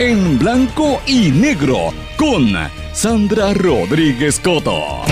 en blanco y negro con Sandra Rodríguez Coto.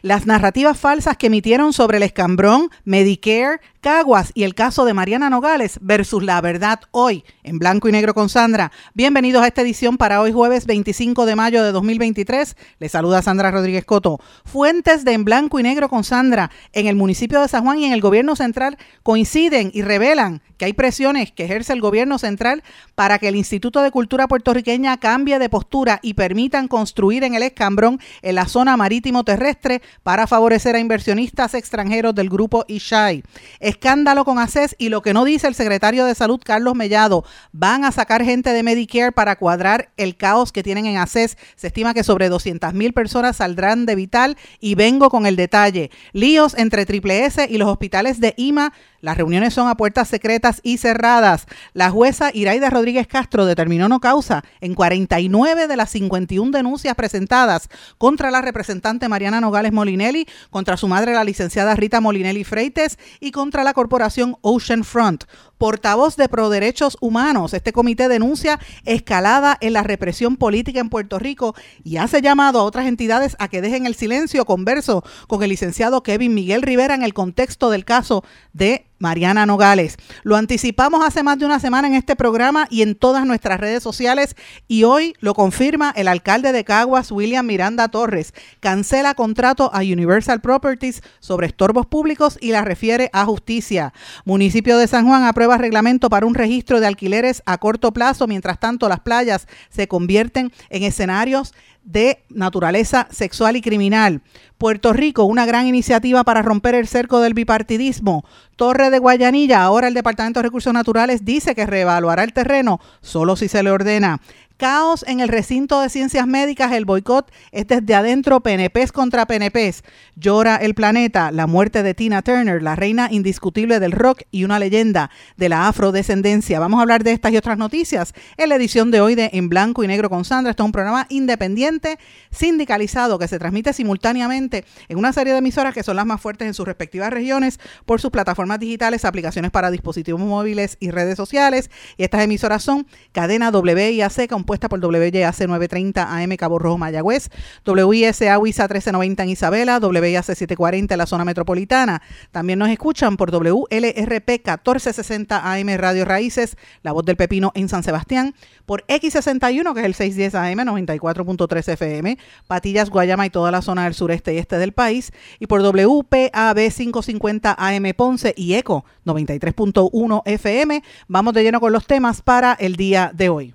Las narrativas falsas que emitieron sobre el escambrón, Medicare, Caguas y el caso de Mariana Nogales versus la verdad hoy en blanco y negro con Sandra. Bienvenidos a esta edición para hoy jueves 25 de mayo de 2023. Les saluda Sandra Rodríguez Coto. Fuentes de en blanco y negro con Sandra en el municipio de San Juan y en el gobierno central coinciden y revelan que hay presiones que ejerce el gobierno central para que el Instituto de Cultura puertorriqueña cambie de postura y permitan construir en el escambrón en la zona marítimo terrestre para favorecer a inversionistas extranjeros del grupo Ishai. Escándalo con ACES y lo que no dice el secretario de Salud, Carlos Mellado. Van a sacar gente de Medicare para cuadrar el caos que tienen en ACES. Se estima que sobre 200 mil personas saldrán de Vital y vengo con el detalle. Líos entre Triple S y los hospitales de IMA las reuniones son a puertas secretas y cerradas. La jueza Iraida Rodríguez Castro determinó no causa en 49 de las 51 denuncias presentadas contra la representante Mariana Nogales Molinelli, contra su madre la licenciada Rita Molinelli Freites y contra la corporación Ocean Front portavoz de Proderechos Humanos. Este comité denuncia escalada en la represión política en Puerto Rico y hace llamado a otras entidades a que dejen el silencio converso con el licenciado Kevin Miguel Rivera en el contexto del caso de Mariana Nogales. Lo anticipamos hace más de una semana en este programa y en todas nuestras redes sociales y hoy lo confirma el alcalde de Caguas, William Miranda Torres. Cancela contrato a Universal Properties sobre estorbos públicos y la refiere a justicia. Municipio de San Juan aprueba reglamento para un registro de alquileres a corto plazo. Mientras tanto, las playas se convierten en escenarios de naturaleza sexual y criminal. Puerto Rico, una gran iniciativa para romper el cerco del bipartidismo. Torre de Guayanilla, ahora el Departamento de Recursos Naturales dice que reevaluará el terreno solo si se le ordena. Caos en el recinto de ciencias médicas, el boicot es desde adentro, PNPs contra PNPs. Llora el planeta, la muerte de Tina Turner, la reina indiscutible del rock y una leyenda de la afrodescendencia. Vamos a hablar de estas y otras noticias en la edición de hoy de En Blanco y Negro con Sandra. Esto es un programa independiente, sindicalizado, que se transmite simultáneamente en una serie de emisoras que son las más fuertes en sus respectivas regiones por sus plataformas digitales, aplicaciones para dispositivos móviles y redes sociales. Y estas emisoras son Cadena WIAC con compuesta por WYAC 930 AM Cabo Rojo Mayagüez, WISA WISA 1390 en Isabela, WIAC 740 en la zona metropolitana. También nos escuchan por WLRP 1460 AM Radio Raíces, La Voz del Pepino en San Sebastián, por X61 que es el 610 AM 94.3 FM, Patillas, Guayama y toda la zona del sureste y este del país, y por WPAB 550 AM Ponce y ECO 93.1 FM. Vamos de lleno con los temas para el día de hoy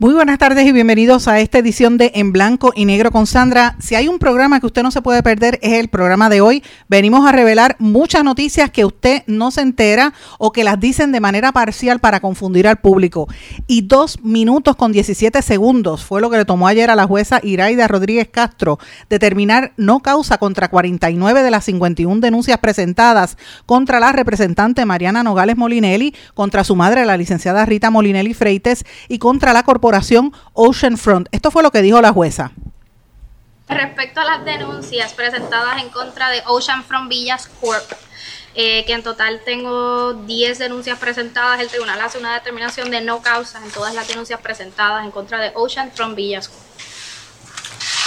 Muy buenas tardes y bienvenidos a esta edición de En Blanco y Negro con Sandra. Si hay un programa que usted no se puede perder es el programa de hoy. Venimos a revelar muchas noticias que usted no se entera o que las dicen de manera parcial para confundir al público. Y dos minutos con 17 segundos fue lo que le tomó ayer a la jueza Iraida Rodríguez Castro determinar no causa contra 49 de las 51 denuncias presentadas contra la representante Mariana Nogales Molinelli, contra su madre la licenciada Rita Molinelli Freites y contra la corporación Ocean Front. Esto fue lo que dijo la jueza. Respecto a las denuncias presentadas en contra de Ocean Front Villas Corp, eh, que en total tengo 10 denuncias presentadas, el tribunal hace una determinación de no causa en todas las denuncias presentadas en contra de Ocean Front Villas.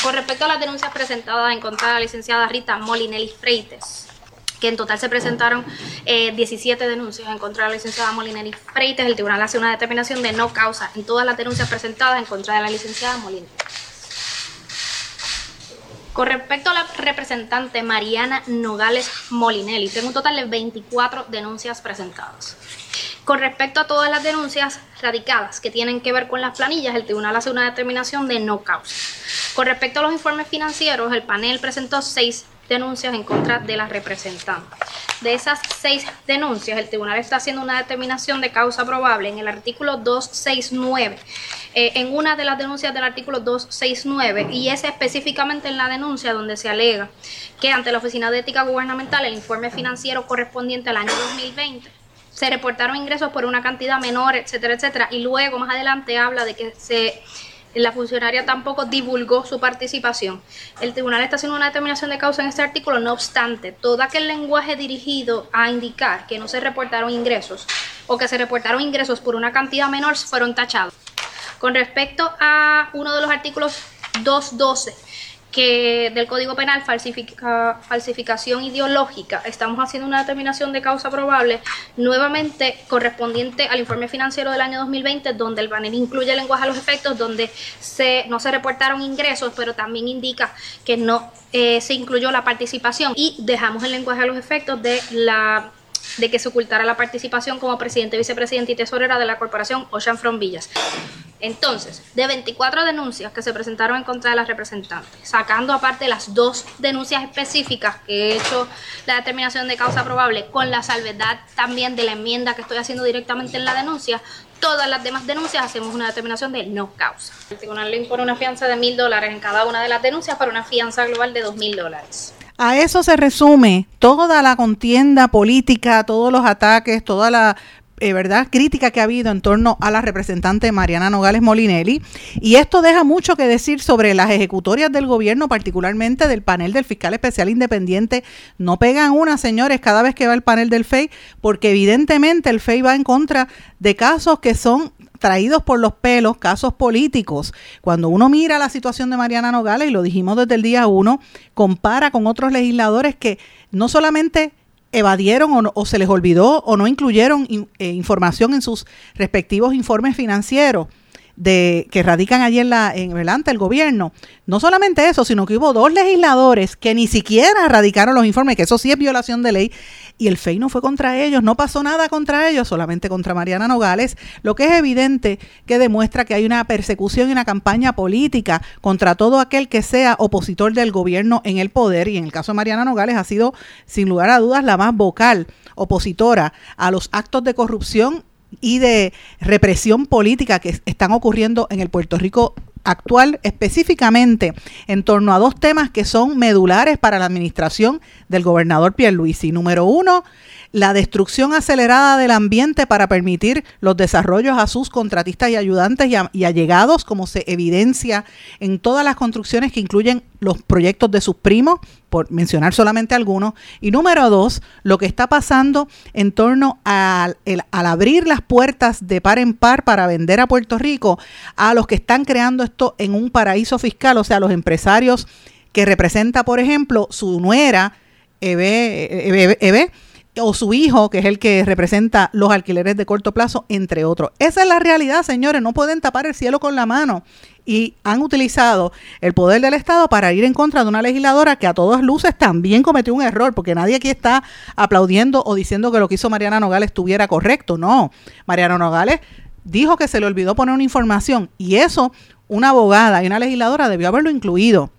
Con respecto a las denuncias presentadas en contra de la licenciada Rita Molinelli Freites, que en total se presentaron 17 eh, denuncias en contra de la licenciada Molinelli Freites. El tribunal hace una determinación de no causa en todas las denuncias presentadas en contra de la licenciada Molinelli. Con respecto a la representante Mariana Nogales Molinelli, tengo un total de 24 denuncias presentadas. Con respecto a todas las denuncias radicadas que tienen que ver con las planillas, el tribunal hace una determinación de no causa. Con respecto a los informes financieros, el panel presentó seis denuncias en contra de la representante. de esas seis denuncias, el tribunal está haciendo una determinación de causa probable en el artículo 269, eh, en una de las denuncias del artículo 269, y es específicamente en la denuncia donde se alega que ante la Oficina de Ética Gubernamental el informe financiero correspondiente al año 2020 se reportaron ingresos por una cantidad menor, etcétera, etcétera, y luego más adelante habla de que se la funcionaria tampoco divulgó su participación. El tribunal está haciendo una determinación de causa en este artículo, no obstante, todo aquel lenguaje dirigido a indicar que no se reportaron ingresos o que se reportaron ingresos por una cantidad menor fueron tachados. Con respecto a uno de los artículos 212, que del Código Penal falsificación ideológica, estamos haciendo una determinación de causa probable nuevamente correspondiente al informe financiero del año 2020, donde el panel incluye el lenguaje a los efectos, donde se, no se reportaron ingresos, pero también indica que no eh, se incluyó la participación y dejamos el lenguaje a los efectos de la de que se ocultara la participación como presidente, vicepresidente y tesorera de la corporación Ocean From Villas. Entonces, de 24 denuncias que se presentaron en contra de las representantes, sacando aparte las dos denuncias específicas que he hecho la determinación de causa probable, con la salvedad también de la enmienda que estoy haciendo directamente en la denuncia, todas las demás denuncias hacemos una determinación de no causa. El tribunal le impone una fianza de mil dólares en cada una de las denuncias para una fianza global de dos mil dólares. A eso se resume toda la contienda política, todos los ataques, toda la eh, ¿verdad? crítica que ha habido en torno a la representante Mariana Nogales Molinelli. Y esto deja mucho que decir sobre las ejecutorias del gobierno, particularmente del panel del fiscal especial independiente. No pegan una, señores, cada vez que va el panel del FEI, porque evidentemente el FEI va en contra de casos que son traídos por los pelos, casos políticos. Cuando uno mira la situación de Mariana Nogales, y lo dijimos desde el día uno, compara con otros legisladores que no solamente evadieron o, se les olvidó o no incluyeron eh, información en sus respectivos informes financieros de que radican allí en la en el gobierno. No solamente eso, sino que hubo dos legisladores que ni siquiera radicaron los informes, que eso sí es violación de ley, y el FEI no fue contra ellos, no pasó nada contra ellos, solamente contra Mariana Nogales, lo que es evidente que demuestra que hay una persecución y una campaña política contra todo aquel que sea opositor del gobierno en el poder, y en el caso de Mariana Nogales ha sido sin lugar a dudas la más vocal opositora a los actos de corrupción y de represión política que están ocurriendo en el Puerto Rico actual específicamente en torno a dos temas que son medulares para la administración del gobernador Pierluisi. Número uno, la destrucción acelerada del ambiente para permitir los desarrollos a sus contratistas y ayudantes y, allegados, como se evidencia en todas las construcciones que incluyen los proyectos de sus primos, por mencionar solamente algunos. Y número dos, lo que está pasando en torno al, al abrir las puertas de par en par para vender a Puerto Rico a los que están creando esto en un paraíso fiscal, o sea, los empresarios que representa, por ejemplo, su nuera, Eve, Eve, Eve o su hijo, que es el que representa los alquileres de corto plazo, entre otros. Esa es la realidad, señores, no pueden tapar el cielo con la mano y han utilizado el poder del Estado para ir en contra de una legisladora que a todas luces también cometió un error, porque nadie aquí está aplaudiendo o diciendo que lo que hizo Mariana Nogales estuviera correcto, no. Mariana Nogales dijo que se le olvidó poner una información y eso una abogada y una legisladora debió haberlo incluido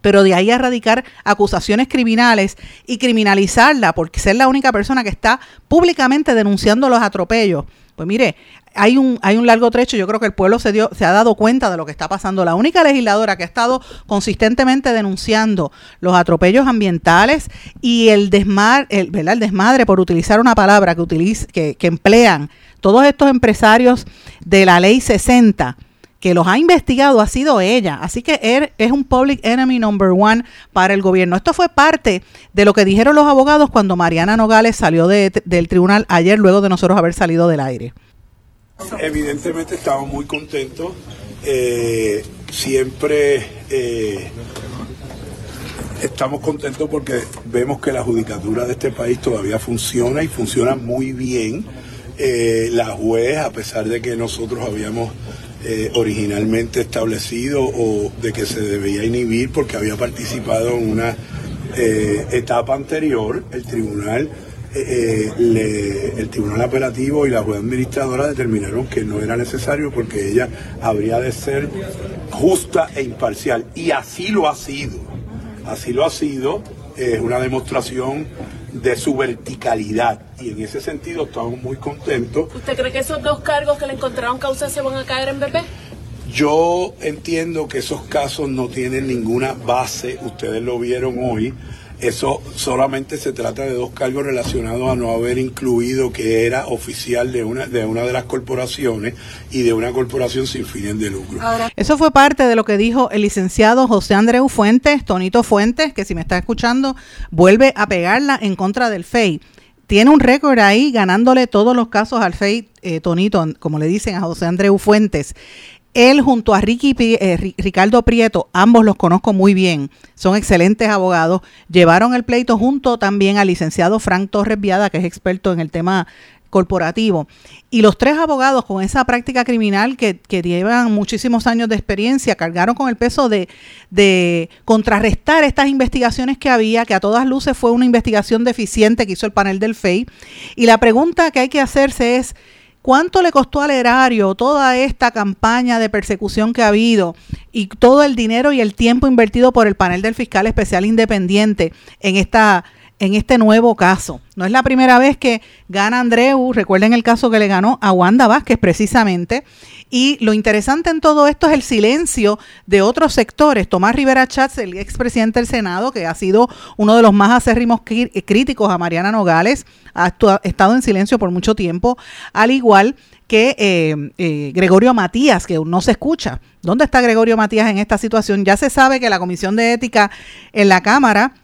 pero de ahí a radicar acusaciones criminales y criminalizarla porque ser la única persona que está públicamente denunciando los atropellos. Pues mire, hay un, hay un largo trecho, yo creo que el pueblo se, dio, se ha dado cuenta de lo que está pasando. La única legisladora que ha estado consistentemente denunciando los atropellos ambientales y el, desmar, el, el desmadre, por utilizar una palabra que, utiliza, que, que emplean todos estos empresarios de la ley 60 que los ha investigado ha sido ella. Así que él es un public enemy number one para el gobierno. Esto fue parte de lo que dijeron los abogados cuando Mariana Nogales salió del tribunal ayer luego de nosotros haber salido del aire. Evidentemente estamos muy contentos. Eh, siempre eh, estamos contentos porque vemos que la judicatura de este país todavía funciona y funciona muy bien. Eh, la juez, a pesar de que nosotros habíamos eh, originalmente establecido o de que se debía inhibir porque había participado en una eh, etapa anterior, el tribunal, eh, el tribunal apelativo y la juez administradora determinaron que no era necesario porque ella habría de ser justa e imparcial. Y así lo ha sido. Así lo ha sido es una demostración de su verticalidad y en ese sentido estamos muy contentos. ¿Usted cree que esos dos cargos que le encontraron causa se van a caer en BP? Yo entiendo que esos casos no tienen ninguna base, ustedes lo vieron hoy, eso solamente se trata de dos cargos relacionados a no haber incluido que era oficial de una de una de las corporaciones y de una corporación sin fines de lucro. Eso fue parte de lo que dijo el licenciado José Andreu Fuentes, Tonito Fuentes, que si me está escuchando, vuelve a pegarla en contra del FEI. Tiene un récord ahí ganándole todos los casos al FEI, eh, Tonito, como le dicen a José Andreu Fuentes. Él junto a Ricky, eh, Ricardo Prieto, ambos los conozco muy bien, son excelentes abogados, llevaron el pleito junto también al licenciado Frank Torres Viada, que es experto en el tema corporativo. Y los tres abogados con esa práctica criminal que, llevan muchísimos años de experiencia cargaron con el peso de, de, contrarrestar estas investigaciones que había, que a todas luces fue una investigación deficiente que hizo el panel del FEI. Y la pregunta que hay que hacerse es, ¿Cuánto le costó al erario toda esta campaña de persecución que ha habido y todo el dinero y el tiempo invertido por el panel del fiscal especial independiente en esta en este nuevo caso. No es la primera vez que gana Andreu, recuerden el caso que le ganó a Wanda Vázquez precisamente, y lo interesante en todo esto es el silencio de otros sectores. Tomás Rivera Chats, el expresidente del Senado, que ha sido uno de los más acérrimos críticos a Mariana Nogales, ha estado en silencio por mucho tiempo, al igual que eh, eh, Gregorio Matías, que no se escucha. ¿Dónde está Gregorio Matías en esta situación? Ya se sabe que la Comisión de Ética en la Cámara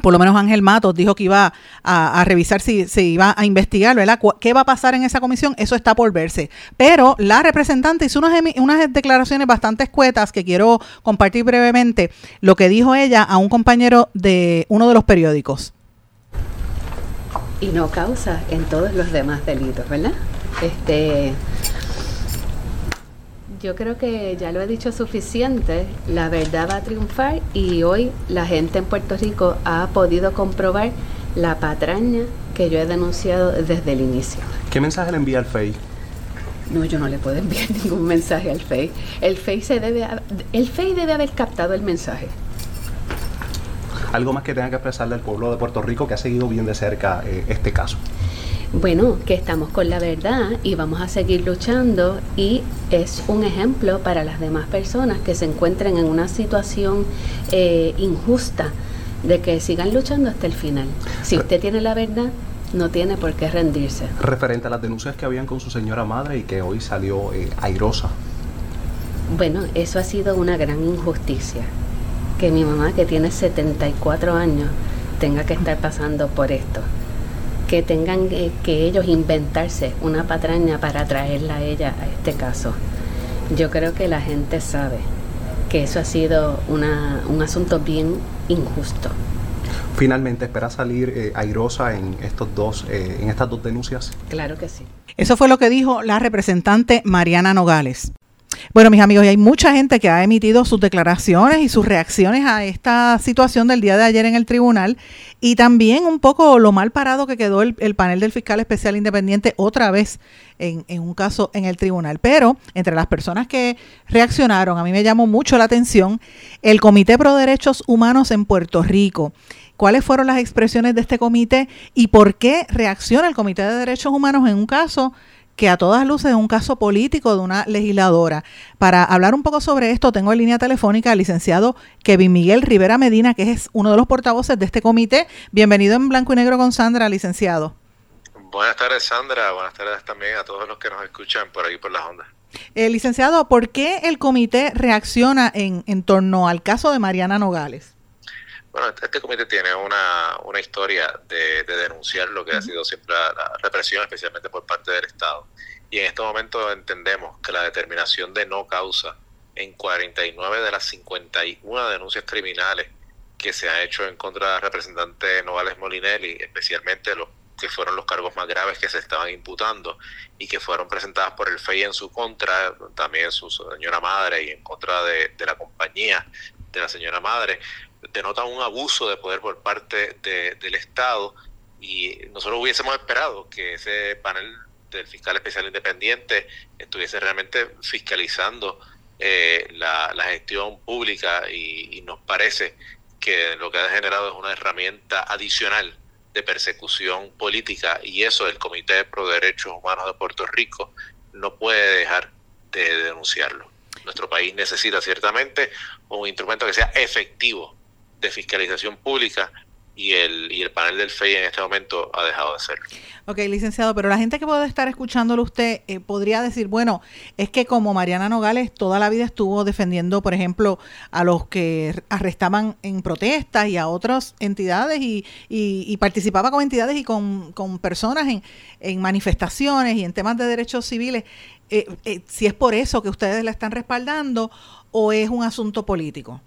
por lo menos Ángel Matos dijo que iba a, revisar si se iba a investigar, ¿verdad? ¿Qué va a pasar en esa comisión? Eso está por verse. Pero la representante hizo unas, unas declaraciones bastante escuetas que quiero compartir brevemente lo que dijo ella a un compañero de uno de los periódicos. Y no causa en todos los demás delitos, ¿verdad? Este, yo creo que ya lo he dicho suficiente, la verdad va a triunfar y hoy la gente en Puerto Rico ha podido comprobar la patraña que yo he denunciado desde el inicio. ¿Qué mensaje le envía al FEI? No, yo no le puedo enviar ningún mensaje al FEI. El FEI, se debe, el FEI debe haber captado el mensaje. ¿Algo más que tenga que expresarle al pueblo de Puerto Rico que ha seguido bien de cerca eh, este caso? Bueno, que estamos con la verdad y vamos a seguir luchando y es un ejemplo para las demás personas que se encuentren en una situación eh, injusta de que sigan luchando hasta el final. Si usted tiene la verdad, no tiene por qué rendirse. Referente a las denuncias que habían con su señora madre y que hoy salió eh, airosa. Bueno, eso ha sido una gran injusticia. Que mi mamá, que tiene 74 años, tenga que estar pasando por esto que tengan que ellos inventarse una patraña para traerla a ella a este caso. Yo creo que la gente sabe que eso ha sido una, un asunto bien injusto. Finalmente, ¿espera salir eh, airosa en, estos dos, eh, en estas dos denuncias? Claro que sí. Eso fue lo que dijo la representante Mariana Nogales. Bueno, mis amigos, y hay mucha gente que ha emitido sus declaraciones y sus reacciones a esta situación del día de ayer en el tribunal y también un poco lo mal parado que quedó el, panel del fiscal especial independiente otra vez en, en, un caso en el tribunal. Pero entre las personas que reaccionaron, a mí me llamó mucho la atención el Comité Pro Derechos Humanos en Puerto Rico. ¿Cuáles fueron las expresiones de este comité y por qué reacciona el Comité de Derechos Humanos en un caso que a todas luces es un caso político de una legisladora. Para hablar un poco sobre esto, tengo en línea telefónica al licenciado Kevin Miguel Rivera Medina, que es uno de los portavoces de este comité. Bienvenido en Blanco y Negro con Sandra, licenciado. Buenas tardes, Sandra. Buenas tardes también a todos los que nos escuchan por ahí por las ondas. Eh, licenciado, ¿por qué el comité reacciona en, en torno al caso de Mariana Nogales? Bueno, este comité tiene una, una historia de, denunciar lo que ha sido siempre la, represión, especialmente por parte del Estado. Y en este momento entendemos que la determinación de no causa en 49 de las 51 denuncias criminales que se han hecho en contra del representante Novales Molinelli, especialmente los que fueron los cargos más graves que se estaban imputando y que fueron presentadas por el FEI en su contra, también su señora madre y en contra de, de la compañía de la señora madre, denota un abuso de poder por parte del Estado y nosotros hubiésemos esperado que ese panel del fiscal especial independiente estuviese realmente fiscalizando eh, la, gestión pública y, nos parece que lo que ha generado es una herramienta adicional de persecución política y eso el Comité Pro Derechos Humanos de Puerto Rico no puede dejar de denunciarlo. Nuestro país necesita ciertamente un instrumento que sea efectivo de fiscalización pública y el, y el panel del FEI en este momento ha dejado de hacerlo. Ok, licenciado, pero la gente que puede estar escuchándolo usted eh, podría decir, bueno, es que como Mariana Nogales toda la vida estuvo defendiendo, por ejemplo, a los que arrestaban en protestas y a otras entidades y, y, participaba con entidades y con, con personas en, en, manifestaciones y en temas de derechos civiles, eh, eh, si es por eso que ustedes la están respaldando o es un asunto político.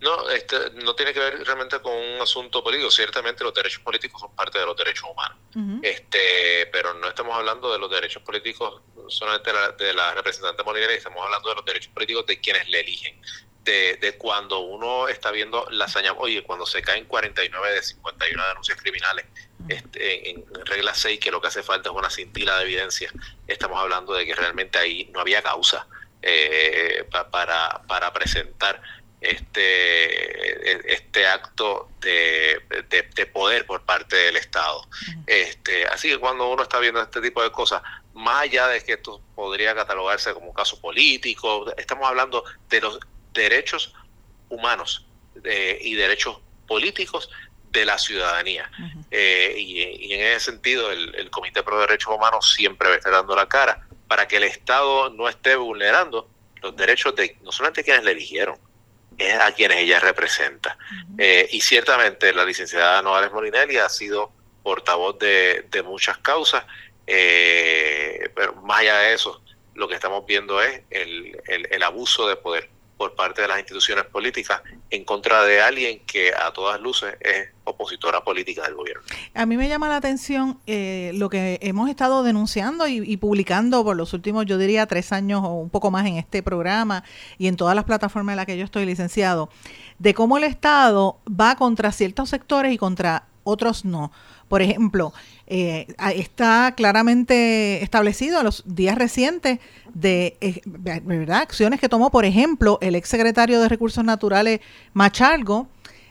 No, este, no tiene que ver realmente con un asunto político. Ciertamente los derechos políticos son parte de los derechos humanos. este, pero no estamos hablando de los derechos políticos solamente de la, de la representante estamos hablando de los derechos políticos de quienes le eligen. De, de cuando uno está viendo la hazaña, oye, cuando se caen 49 de 51 denuncias criminales este, en, regla 6, que lo que hace falta es una cintila de evidencia, estamos hablando de que realmente ahí no había causa eh, para, para presentar este, este acto de, de, poder por parte del Estado. este, así que cuando uno está viendo este tipo de cosas, más allá de que esto podría catalogarse como un caso político, estamos hablando de los derechos humanos eh, y derechos políticos de la ciudadanía. Eh, y, en ese sentido, el, el Comité Pro Derechos Humanos siempre va a estar dando la cara para que el Estado no esté vulnerando los derechos de no solamente quienes le eligieron, es a quienes ella representa. Eh, y ciertamente la licenciada Noales Molinelli ha sido portavoz de, muchas causas, eh, pero más allá de eso, lo que estamos viendo es el, el abuso de poder por parte de las instituciones políticas en contra de alguien que a todas luces es opositora política del gobierno. A mí me llama la atención eh, lo que hemos estado denunciando y, publicando por los últimos, yo diría, tres años o un poco más en este programa y en todas las plataformas en las que yo estoy licenciado, de cómo el Estado va contra ciertos sectores y contra otros no. Por ejemplo, eh, está claramente establecido en los días recientes de eh, acciones que tomó, por ejemplo, el ex secretario de Recursos Naturales Machargo,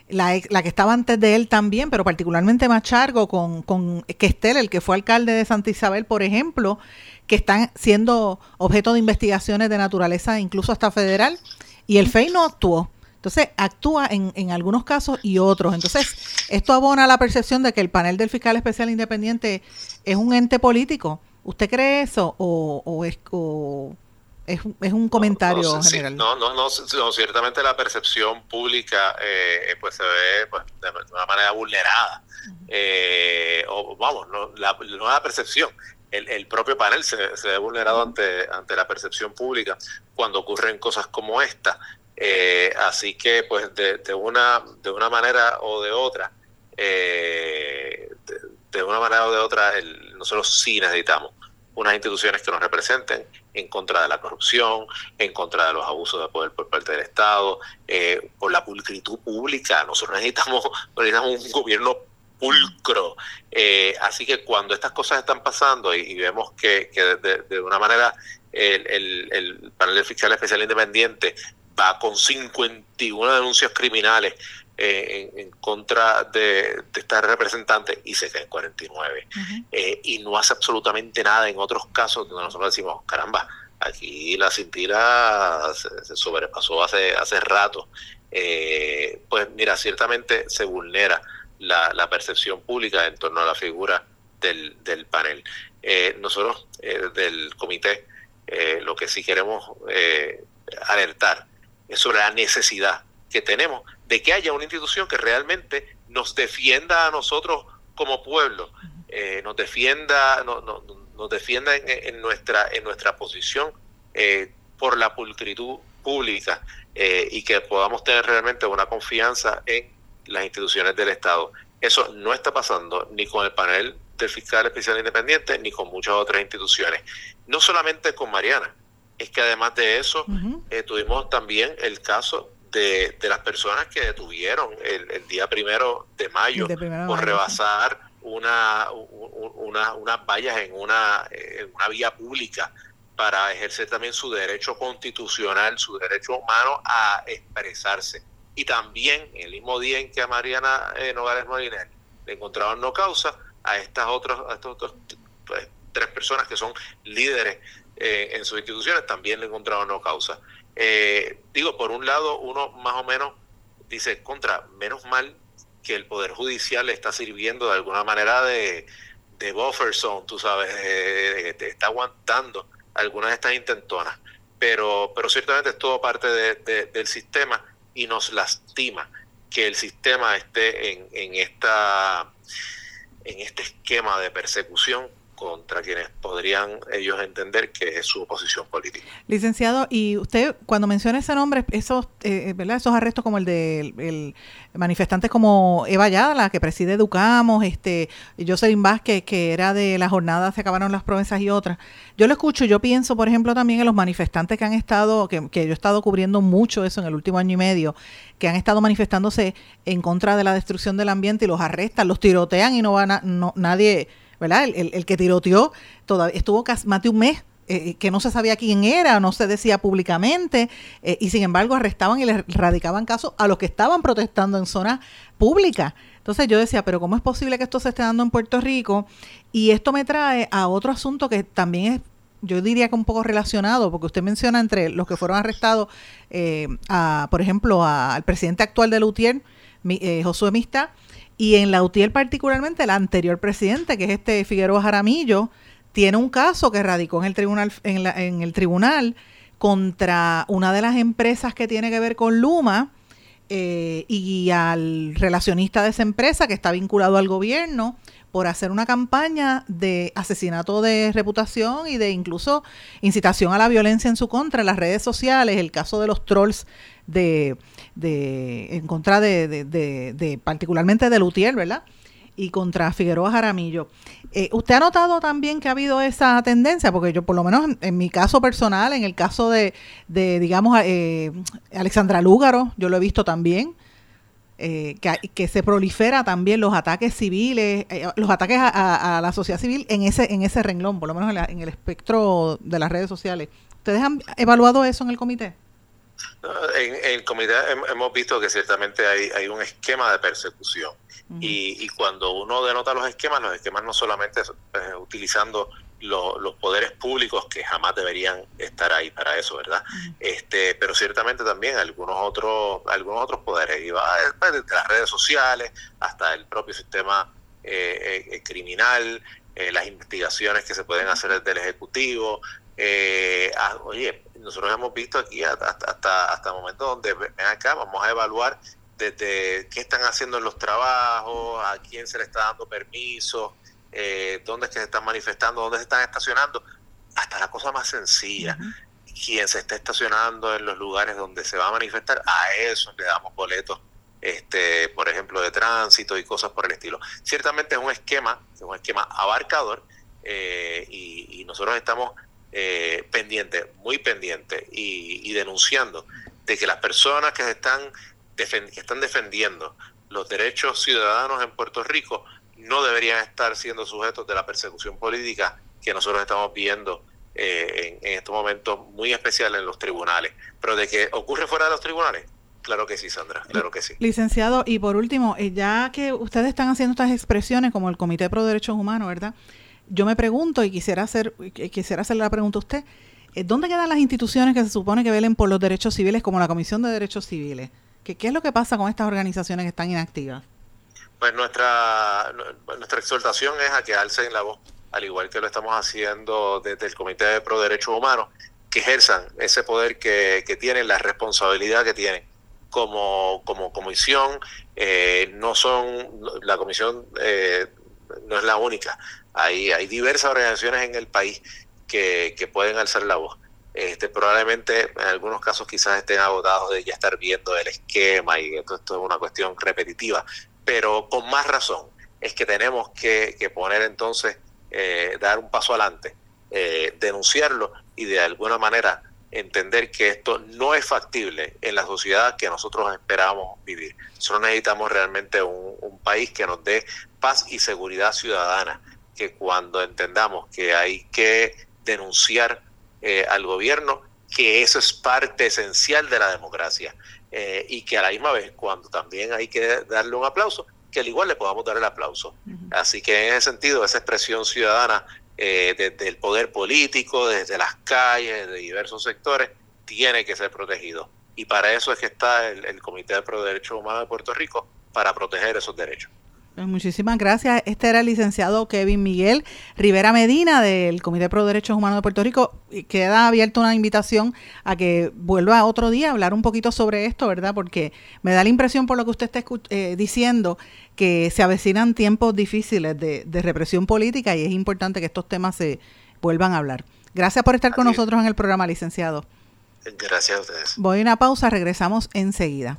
la, la, que estaba antes de él también, pero particularmente Machargo con, con Questel, el que fue alcalde de Santa Isabel, por ejemplo, que están siendo objeto de investigaciones de naturaleza incluso hasta federal, y el FEI no actuó. Entonces, actúa en, en algunos casos y otros. Entonces, esto abona la percepción de que el panel del fiscal especial independiente es un ente político. ¿Usted cree eso o, es, es, un comentario general? no, no, no, ciertamente la percepción pública eh, pues se ve pues, de una manera vulnerada. Eh, o vamos, no la, no la percepción, el, el, propio panel se, se ve vulnerado ante, ante la percepción pública cuando ocurren cosas como esta. Eh, así que, pues, de, una, de una manera o de otra, eh, de, una manera o de otra, el, nosotros sí necesitamos unas instituciones que nos representen en contra de la corrupción, en contra de los abusos de poder por parte del Estado, eh, por la pulcritud pública. Nosotros necesitamos, necesitamos un gobierno pulcro. Eh, así que cuando estas cosas están pasando y, vemos que, que de, de, una manera el, el, el panel fiscal especial independiente va con 51 denuncias criminales eh, en, contra de, de esta representante y se cae en 49. Eh, y no hace absolutamente nada en otros casos donde nosotros decimos, caramba, aquí la cintila se, sobrepasó hace, hace rato. Eh, pues mira, ciertamente se vulnera la, la, percepción pública en torno a la figura del, del panel. nosotros del comité lo que sí queremos alertar sobre la necesidad que tenemos de que haya una institución que realmente nos defienda a nosotros como pueblo, eh, nos defienda, no, nos defienda en, nuestra en nuestra posición eh, por la pulcritud pública eh, y que podamos tener realmente una confianza en las instituciones del Estado. Eso no está pasando ni con el panel del fiscal especial independiente ni con muchas otras instituciones. No solamente con Mariana, es que además de eso, eh, tuvimos también el caso de, de las personas que detuvieron el, día primero de mayo por rebasar una, una, unas vallas en una, en una vía pública para ejercer también su derecho constitucional, su derecho humano a expresarse. y también el mismo día en que a Mariana eh, Nogales Molinelli le encontraban no causa, a estas otras, a estos otros pues, tres personas que son líderes eh, en sus instituciones también le encontraban no causa. Eh, digo, por un lado, uno más o menos dice, contra, menos mal que el Poder Judicial está sirviendo de alguna manera de, de buffer zone, tú sabes, te está aguantando algunas de estas intentonas. Pero, pero ciertamente es todo parte del sistema y nos lastima que el sistema esté en, en, esta, en este esquema de persecución contra quienes podrían ellos entender que es su oposición política. Licenciado, y usted cuando menciona ese nombre, esos, eh, ¿verdad? esos arrestos como el de manifestantes como Eva Yadla, que preside Educamos, este, Jocelyn Vázquez, que era de la jornada Se acabaron las promesas y otras. Yo lo escucho, yo pienso, por ejemplo, también en los manifestantes que han estado, que, que yo he estado cubriendo mucho eso en el último año y medio, que han estado manifestándose en contra de la destrucción del ambiente y los arrestan, los tirotean y no van a, no, nadie ¿verdad? El, que tiroteó todavía estuvo más de un mes eh, que no se sabía quién era, no se decía públicamente, eh, y sin embargo arrestaban y le radicaban casos a los que estaban protestando en zona pública. Entonces yo decía, pero ¿cómo es posible que esto se esté dando en Puerto Rico? Y esto me trae a otro asunto que también es, yo diría que un poco relacionado, porque usted menciona entre los que fueron arrestados, eh, a, por ejemplo, al presidente actual de Lutier, Josué Mista, y en la UTIEL particularmente, el anterior presidente, que es este Figueroa Jaramillo, tiene un caso que radicó en el tribunal, en, en el tribunal contra una de las empresas que tiene que ver con Luma eh, y al relacionista de esa empresa que está vinculado al gobierno por hacer una campaña de asesinato de reputación y de incluso incitación a la violencia en su contra en las redes sociales, el caso de los trolls de, de en contra de, de, particularmente de Lutier, ¿verdad? Y contra Figueroa Jaramillo. Eh, ¿Usted ha notado también que ha habido esa tendencia? Porque yo, por lo menos en, mi caso personal, en el caso de, de digamos, eh, Alexandra Lúgaro, yo lo he visto también, eh, que, se prolifera también los ataques civiles, eh, los ataques a, la sociedad civil en ese en ese renglón, por lo menos en, el espectro de las redes sociales. ¿Ustedes han evaluado eso en el comité? En, el comité hemos visto que ciertamente hay, hay un esquema de persecución y, y, cuando uno denota los esquemas, los esquemas no solamente eh, utilizando los poderes públicos que jamás deberían estar ahí para eso, ¿verdad? Este, pero ciertamente también algunos otros, algunos otros poderes, y va desde las redes sociales hasta el propio sistema eh, eh, criminal, eh, las investigaciones que se pueden hacer desde el ejecutivo. Ah, oye, nosotros hemos visto aquí hasta, hasta, hasta momentos donde ven acá, vamos a evaluar desde qué están haciendo en los trabajos, a quién se le está dando permiso, eh, dónde es que se están manifestando, dónde se están estacionando, hasta la cosa más sencilla. Quien se está estacionando en los lugares donde se va a manifestar, a eso le damos boletos, este, por ejemplo, de tránsito y cosas por el estilo. Ciertamente es un esquema, es un esquema abarcador eh, y, nosotros estamos eh, pendientes, muy pendientes y, denunciando de que las personas que están, que están defendiendo los derechos ciudadanos en Puerto Rico no deberían estar siendo sujetos de la persecución política que nosotros estamos viendo eh, en, estos momentos muy especiales en los tribunales. Pero de que ocurre fuera de los tribunales, Claro que sí, Sandra, claro que sí. Licenciado, y por último, eh, ya que ustedes están haciendo estas expresiones como el Comité Pro Derechos Humanos, ¿verdad? Yo me pregunto y quisiera hacer quisiera hacerle la pregunta a usted, eh, ¿dónde quedan las instituciones que se supone que velen por los derechos civiles como la Comisión de Derechos Civiles? ¿Qué, qué es lo que pasa con estas organizaciones que están inactivas? pues nuestra, nuestra exhortación es a que alcen la voz, al igual que lo estamos haciendo desde el Comité de Pro Derechos Humanos, que ejerzan ese poder que, tienen, la responsabilidad que tienen como, como comisión. Eh, no son, la comisión eh, no es la única, hay, hay diversas organizaciones en el país que, que pueden alzar la voz. Este, probablemente en algunos casos quizás estén agotados de ya estar viendo el esquema y esto, es una cuestión repetitiva, pero con más razón es que tenemos que, poner entonces, eh, dar un paso adelante, eh, denunciarlo y de alguna manera entender que esto no es factible en la sociedad que nosotros esperamos vivir. Solo necesitamos realmente un, país que nos dé paz y seguridad ciudadana, que cuando entendamos que hay que denunciar eh, al gobierno, que eso es parte esencial de la democracia, eh, y que a la misma vez, cuando también hay que darle un aplauso, que al igual le podamos dar el aplauso. Así que en ese sentido, esa expresión ciudadana eh, desde el poder político, desde las calles, de diversos sectores, tiene que ser protegido. Y para eso es que está el, el Comité de Pro Derechos Humanos de Puerto Rico, para proteger esos derechos. Pues muchísimas gracias. Este era el licenciado Kevin Miguel Rivera Medina del Comité Pro Derechos Humanos de Puerto Rico. Queda abierta una invitación a que vuelva otro día a hablar un poquito sobre esto, ¿verdad? Porque me da la impresión por lo que usted está eh, diciendo que se avecinan tiempos difíciles de, represión política y es importante que estos temas se vuelvan a hablar. Gracias por estar con nosotros en el programa, licenciado. Gracias a ustedes. Voy a una pausa, regresamos enseguida.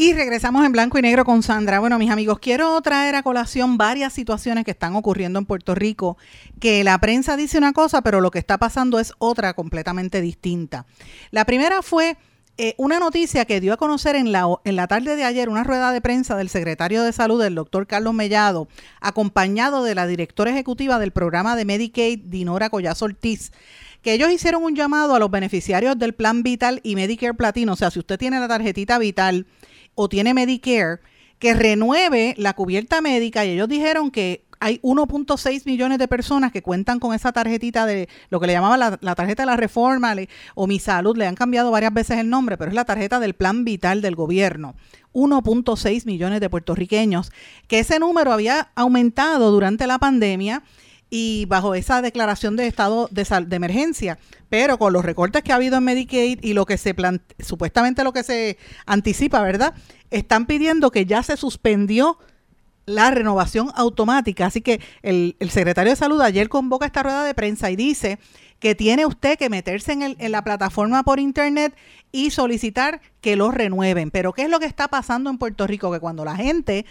Y regresamos en blanco y negro con Sandra. Bueno, mis amigos, quiero traer a colación varias situaciones que están ocurriendo en Puerto Rico, que la prensa dice una cosa, pero lo que está pasando es otra completamente distinta. La primera fue eh, una noticia que dio a conocer en la, en la tarde de ayer una rueda de prensa del secretario de Salud, el doctor Carlos Mellado, acompañado de la directora ejecutiva del programa de Medicaid, Dinora Collazo Ortiz que ellos hicieron un llamado a los beneficiarios del plan Vital y Medicare Platino. O sea, si usted tiene la tarjetita Vital o tiene Medicare, que renueve la cubierta médica y ellos dijeron que hay 1.6 millones de personas que cuentan con esa tarjetita de lo que le llamaba la, tarjeta de la reforma o mi salud, le han cambiado varias veces el nombre, pero es la tarjeta del plan vital del gobierno. 1.6 millones de puertorriqueños, que ese número había aumentado durante la pandemia y bajo esa declaración de estado de, de emergencia, pero con los recortes que ha habido en Medicaid y lo que se supuestamente lo que se anticipa, ¿verdad? Están pidiendo que ya se suspendió la renovación automática. Así que el, secretario de Salud ayer convoca esta rueda de prensa y dice que tiene usted que meterse en, en, la plataforma por internet y solicitar que lo renueven. Pero ¿qué es lo que está pasando en Puerto Rico? Que cuando la gente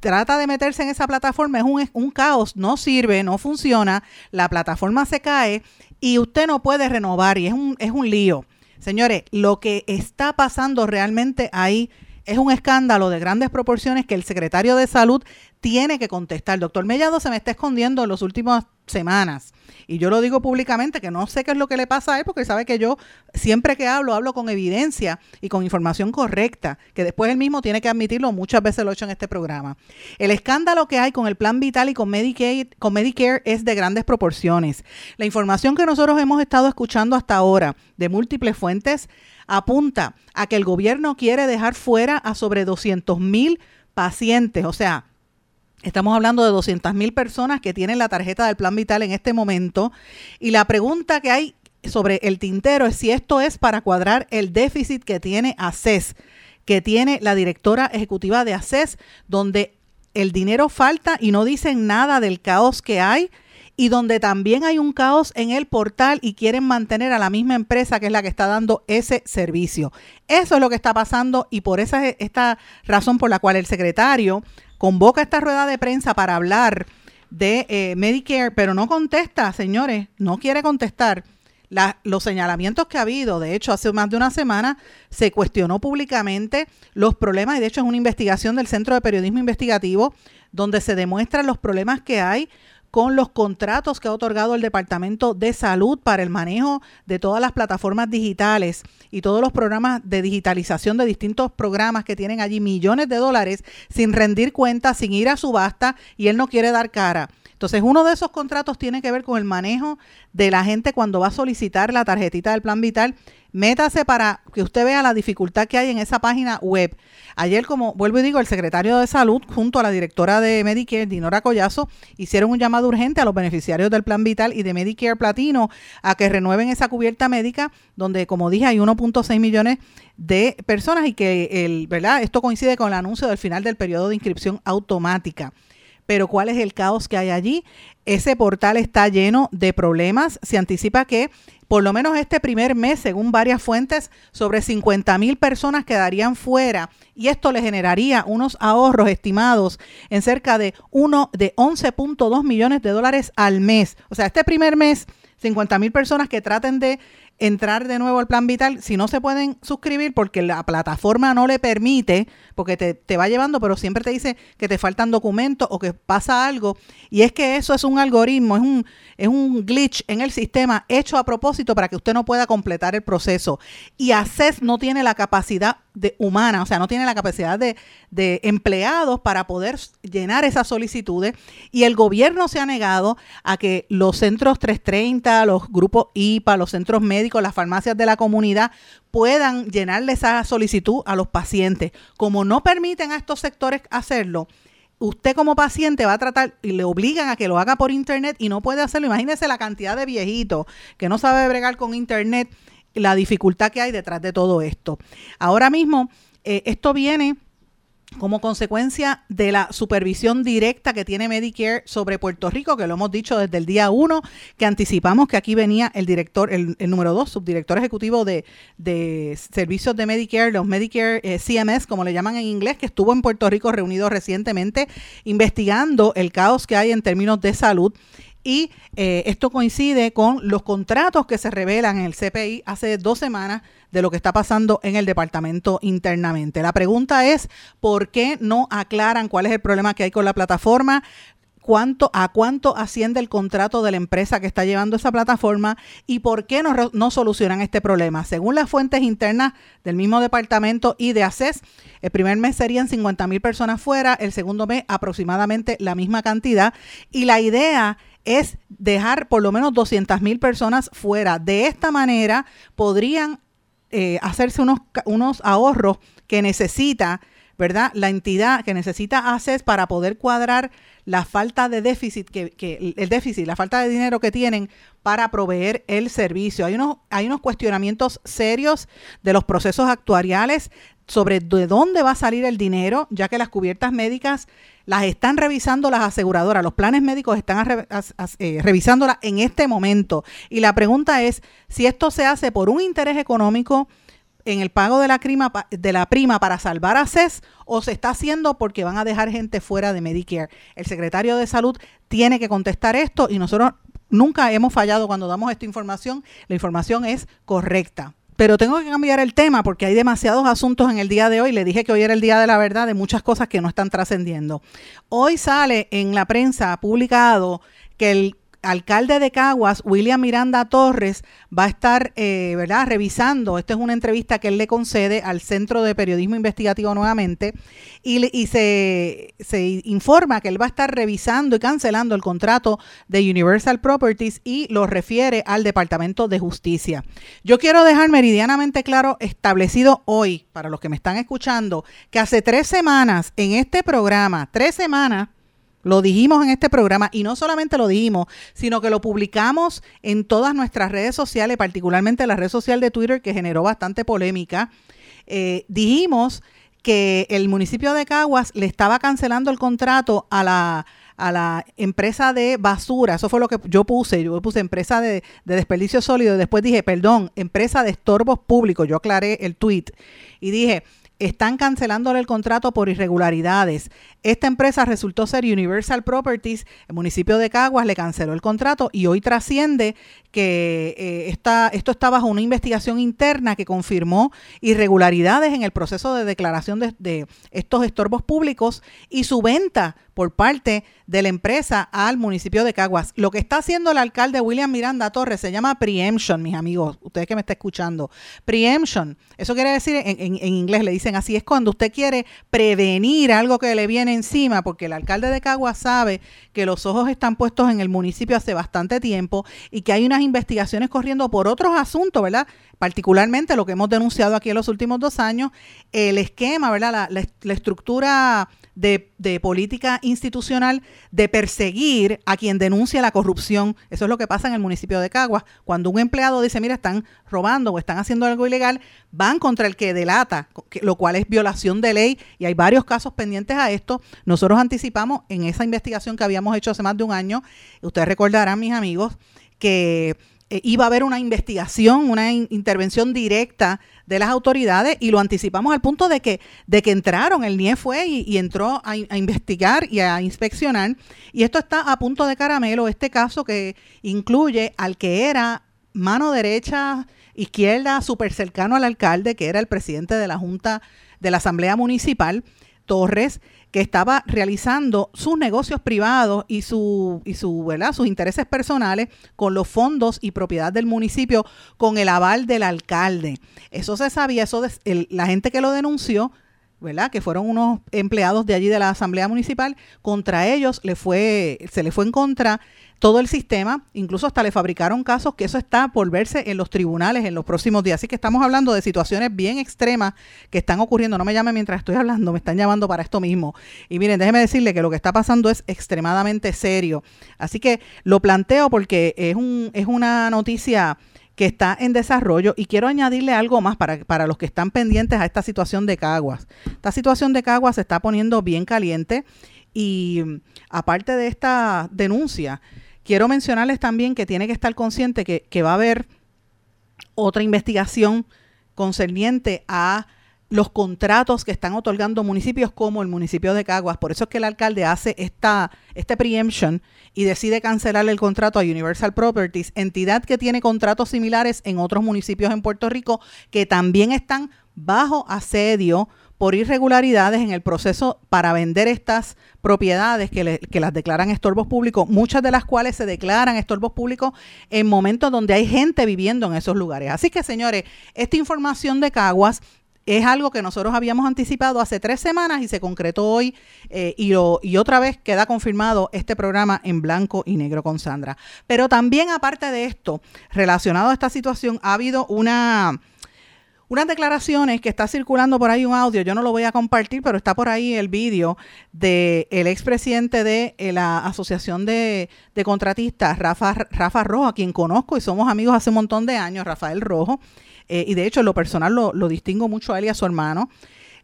trata de meterse en esa plataforma es un, un caos, no sirve, no funciona, la plataforma se cae y usted no puede renovar y es un, es un lío. Señores, lo que está pasando realmente ahí es un escándalo de grandes proporciones que el secretario de salud tiene que contestar. El doctor Mellado se me está escondiendo en las últimas semanas. Y yo lo digo públicamente, que no sé qué es lo que le pasa a él, porque sabe que yo siempre que hablo, hablo con evidencia y con información correcta, que después él mismo tiene que admitirlo, muchas veces lo he hecho en este programa. El escándalo que hay con el plan vital y con Medicaid, con Medicare es de grandes proporciones. La información que nosotros hemos estado escuchando hasta ahora de múltiples fuentes apunta a que el gobierno quiere dejar fuera a sobre 200 mil pacientes, o sea, Estamos hablando de 200 mil personas que tienen la tarjeta del plan vital en este momento. Y la pregunta que hay sobre el tintero es si esto es para cuadrar el déficit que tiene ACES, que tiene la directora ejecutiva de ACES, donde el dinero falta y no dicen nada del caos que hay y donde también hay un caos en el portal y quieren mantener a la misma empresa que es la que está dando ese servicio. Eso es lo que está pasando y por esa esta razón por la cual el secretario convoca esta rueda de prensa para hablar de eh, Medicare, pero no contesta, señores, no quiere contestar. los señalamientos que ha habido, de hecho, hace más de una semana se cuestionó públicamente los problemas, y de hecho es una investigación del Centro de Periodismo Investigativo, donde se demuestran los problemas que hay con los contratos que ha otorgado el Departamento de Salud para el manejo de todas las plataformas digitales y todos los programas de digitalización de distintos programas que tienen allí millones de dólares sin rendir cuentas, sin ir a subasta y él no quiere dar cara. Entonces, uno de esos contratos tiene que ver con el manejo de la gente cuando va a solicitar la tarjetita del plan vital. Métase para que usted vea la dificultad que hay en esa página web. Ayer, como vuelvo y digo, el secretario de Salud junto a la directora de Medicare, Dinora Collazo, hicieron un llamado urgente a los beneficiarios del Plan Vital y de Medicare Platino a que renueven esa cubierta médica, donde, como dije, hay 1.6 millones de personas y que el, ¿verdad? esto coincide con el anuncio del final del periodo de inscripción automática. Pero ¿cuál es el caos que hay allí? Ese portal está lleno de problemas. Se anticipa que por lo menos este primer mes, según varias fuentes, sobre 50 mil personas quedarían fuera y esto le generaría unos ahorros estimados en cerca de, uno, de 11.2 millones de dólares al mes. O sea, este primer mes, 50 mil personas que traten de entrar de nuevo al plan vital, si no se pueden suscribir porque la plataforma no le permite, porque te, te, va llevando, pero siempre te dice que te faltan documentos o que pasa algo. Y es que eso es un algoritmo, es un, es un glitch en el sistema hecho a propósito para que usted no pueda completar el proceso. Y ACES no tiene la capacidad de humana, o sea, no tiene la capacidad de, de empleados para poder llenar esas solicitudes. Y el gobierno se ha negado a que los centros 330, los grupos IPA, los centros médicos, las farmacias de la comunidad puedan llenarle esa solicitud a los pacientes. Como no permiten a estos sectores hacerlo, usted como paciente va a tratar y le obligan a que lo haga por internet y no puede hacerlo. Imagínese la cantidad de viejitos que no sabe bregar con internet, la dificultad que hay detrás de todo esto. Ahora mismo, eh, esto viene como consecuencia de la supervisión directa que tiene Medicare sobre Puerto Rico, que lo hemos dicho desde el día uno, que anticipamos que aquí venía el director, el, número dos, subdirector ejecutivo de, servicios de Medicare, los Medicare eh, CMS, como le llaman en inglés, que estuvo en Puerto Rico reunido recientemente investigando el caos que hay en términos de salud y eh, esto coincide con los contratos que se revelan en el CPI hace dos semanas de lo que está pasando en el departamento internamente. La pregunta es, ¿por qué no aclaran cuál es el problema que hay con la plataforma? cuánto, a cuánto asciende el contrato de la empresa que está llevando esa plataforma y por qué no, no, solucionan este problema. Según las fuentes internas del mismo departamento y de ACES, el primer mes serían 50 mil personas fuera, el segundo mes aproximadamente la misma cantidad y la idea es dejar por lo menos 200 mil personas fuera. De esta manera podrían eh, hacerse unos, unos ahorros que necesita, ¿verdad? La entidad que necesita ACES para poder cuadrar la falta de déficit, que, que, el déficit, la falta de dinero que tienen para proveer el servicio. Hay unos, hay unos cuestionamientos serios de los procesos actuariales sobre de dónde va a salir el dinero, ya que las cubiertas médicas las están revisando las aseguradoras, los planes médicos están eh, revisándolas en este momento. Y la pregunta es si esto se hace por un interés económico en el pago de la, prima, de la prima para salvar a CES o se está haciendo porque van a dejar gente fuera de Medicare. El secretario de Salud tiene que contestar esto y nosotros nunca hemos fallado cuando damos esta información. La información es correcta. Pero tengo que cambiar el tema porque hay demasiados asuntos en el día de hoy. Le dije que hoy era el día de la verdad de muchas cosas que no están trascendiendo. Hoy sale en la prensa publicado que el alcalde de Caguas, William Miranda Torres, va a estar, eh, ¿verdad?, revisando, esta es una entrevista que él le concede al Centro de Periodismo Investigativo nuevamente, y, y se, se, informa que él va a estar revisando y cancelando el contrato de Universal Properties y lo refiere al Departamento de Justicia. Yo quiero dejar meridianamente claro, establecido hoy, para los que me están escuchando, que hace tres semanas en este programa, tres semanas, lo dijimos en este programa y no solamente lo dijimos, sino que lo publicamos en todas nuestras redes sociales, particularmente la red social de Twitter que generó bastante polémica. Eh, dijimos que el municipio de Caguas le estaba cancelando el contrato a la, a la empresa de basura. Eso fue lo que yo puse. Yo puse empresa de, de desperdicio sólido. Después dije, perdón, empresa de estorbos públicos. Yo aclaré el tweet. Y dije, están cancelándole el contrato por irregularidades. Esta empresa resultó ser Universal Properties, el municipio de Caguas le canceló el contrato y hoy trasciende que eh, esto está bajo una investigación interna que confirmó irregularidades en el proceso de declaración de, estos estorbos públicos y su venta por parte de la empresa al municipio de Caguas. Lo que está haciendo el alcalde William Miranda Torres se llama preemption, mis amigos, ustedes que me están escuchando. Preemption, eso quiere decir, en, en, inglés le dicen así, es cuando usted quiere prevenir algo que le viene encima, porque el alcalde de Caguas sabe que los ojos están puestos en el municipio hace bastante tiempo y que hay unas investigaciones corriendo por otros asuntos, ¿verdad? Particularmente lo que hemos denunciado aquí en los últimos dos años, el esquema, ¿verdad? la estructura de, política institucional de perseguir a quien denuncia la corrupción. Eso es lo que pasa en el municipio de Caguas. Cuando un empleado dice, mira, están robando o están haciendo algo ilegal, van contra el que delata, lo cual es violación de ley y hay varios casos pendientes a esto. Nosotros anticipamos en esa investigación que habíamos hecho hace más de un año, ustedes recordarán, mis amigos, que eh, iba a haber una investigación, una intervención directa de las autoridades y lo anticipamos al punto de que, de que entraron, el NIE fue y, entró a, investigar y a inspeccionar. Y esto está a punto de caramelo, este caso que incluye al que era mano derecha, izquierda, súper cercano al alcalde, que era el presidente de la Junta de la Asamblea Municipal, Torres, que estaba realizando sus negocios privados y, su, y su, ¿verdad? sus intereses personales con los fondos y propiedad del municipio con el aval del alcalde. Eso se sabía, eso la gente que lo denunció ¿verdad? Que fueron unos empleados de allí de la Asamblea Municipal, contra ellos le fue, se le fue en contra todo el sistema, incluso hasta le fabricaron casos que eso está por verse en los tribunales en los próximos días. Así que estamos hablando de situaciones bien extremas que están ocurriendo. No me llamen mientras estoy hablando, me están llamando para esto mismo. Y miren, déjeme decirle que lo que está pasando es extremadamente serio. Así que lo planteo porque es, un, es una noticia que está en desarrollo y quiero añadirle algo más para, para los que están pendientes a esta situación de Caguas. Esta situación de Caguas se está poniendo bien caliente y aparte de esta denuncia, Quiero mencionarles también que tiene que estar consciente que, va a haber otra investigación concerniente a los contratos que están otorgando municipios como el municipio de Caguas. Por eso es que el alcalde hace esta, este preemption y decide cancelar el contrato a Universal Properties, entidad que tiene contratos similares en otros municipios en Puerto Rico que también están bajo asedio por irregularidades en el proceso para vender estas propiedades que, las declaran estorbos públicos, muchas de las cuales se declaran estorbos públicos en momentos donde hay gente viviendo en esos lugares. Así que, señores, esta información de Caguas es algo que nosotros habíamos anticipado hace tres semanas y se concretó hoy eh, y, otra vez queda confirmado este programa en blanco y negro con Sandra. Pero también aparte de esto, relacionado a esta situación, ha habido una unas declaraciones que está circulando por ahí un audio, yo no lo voy a compartir, pero está por ahí el vídeo del el expresidente de eh, la Asociación de, Contratistas, Rafa, Rafa Rojo, a quien conozco y somos amigos hace un montón de años, Rafael Rojo, eh, y de hecho lo personal lo, lo distingo mucho a él y a su hermano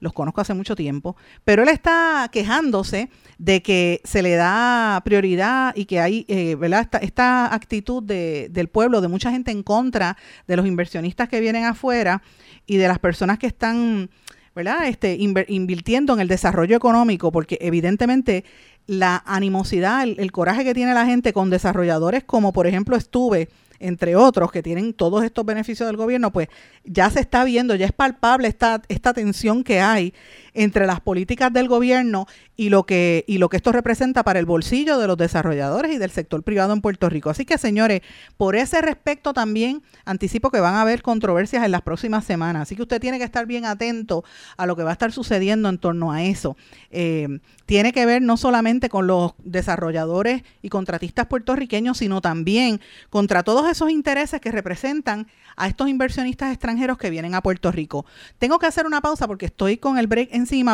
los conozco hace mucho tiempo, pero él está quejándose de que se le da prioridad y que hay, eh, ¿verdad? Esta, actitud de, del pueblo, de mucha gente en contra de los inversionistas que vienen afuera y de las personas que están, ¿verdad? Este, invirtiendo en el desarrollo económico, porque evidentemente la animosidad, el, coraje que tiene la gente con desarrolladores como por ejemplo estuve, entre otros, que tienen todos estos beneficios del gobierno, pues ya se está viendo, ya es palpable esta, esta tensión que hay entre las políticas del gobierno y lo que y lo que esto representa para el bolsillo de los desarrolladores y del sector privado en Puerto Rico. Así que, señores, por ese respecto también anticipo que van a haber controversias en las próximas semanas. Así que usted tiene que estar bien atento a lo que va a estar sucediendo en torno a eso. Eh, tiene que ver no solamente con los desarrolladores y contratistas puertorriqueños, sino también contra todos esos intereses que representan a estos inversionistas extranjeros que vienen a Puerto Rico. Tengo que hacer una pausa porque estoy con el break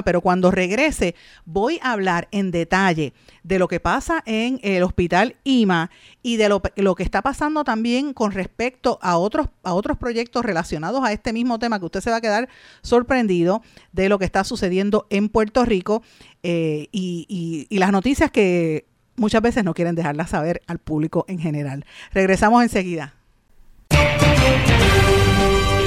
pero cuando regrese voy a hablar en detalle de lo que pasa en el hospital IMA y de lo, que está pasando también con respecto a otros, a otros proyectos relacionados a este mismo tema, que usted se va a quedar sorprendido de lo que está sucediendo en Puerto Rico eh, y, y las noticias que muchas veces no quieren dejarlas saber al público en general. Regresamos enseguida.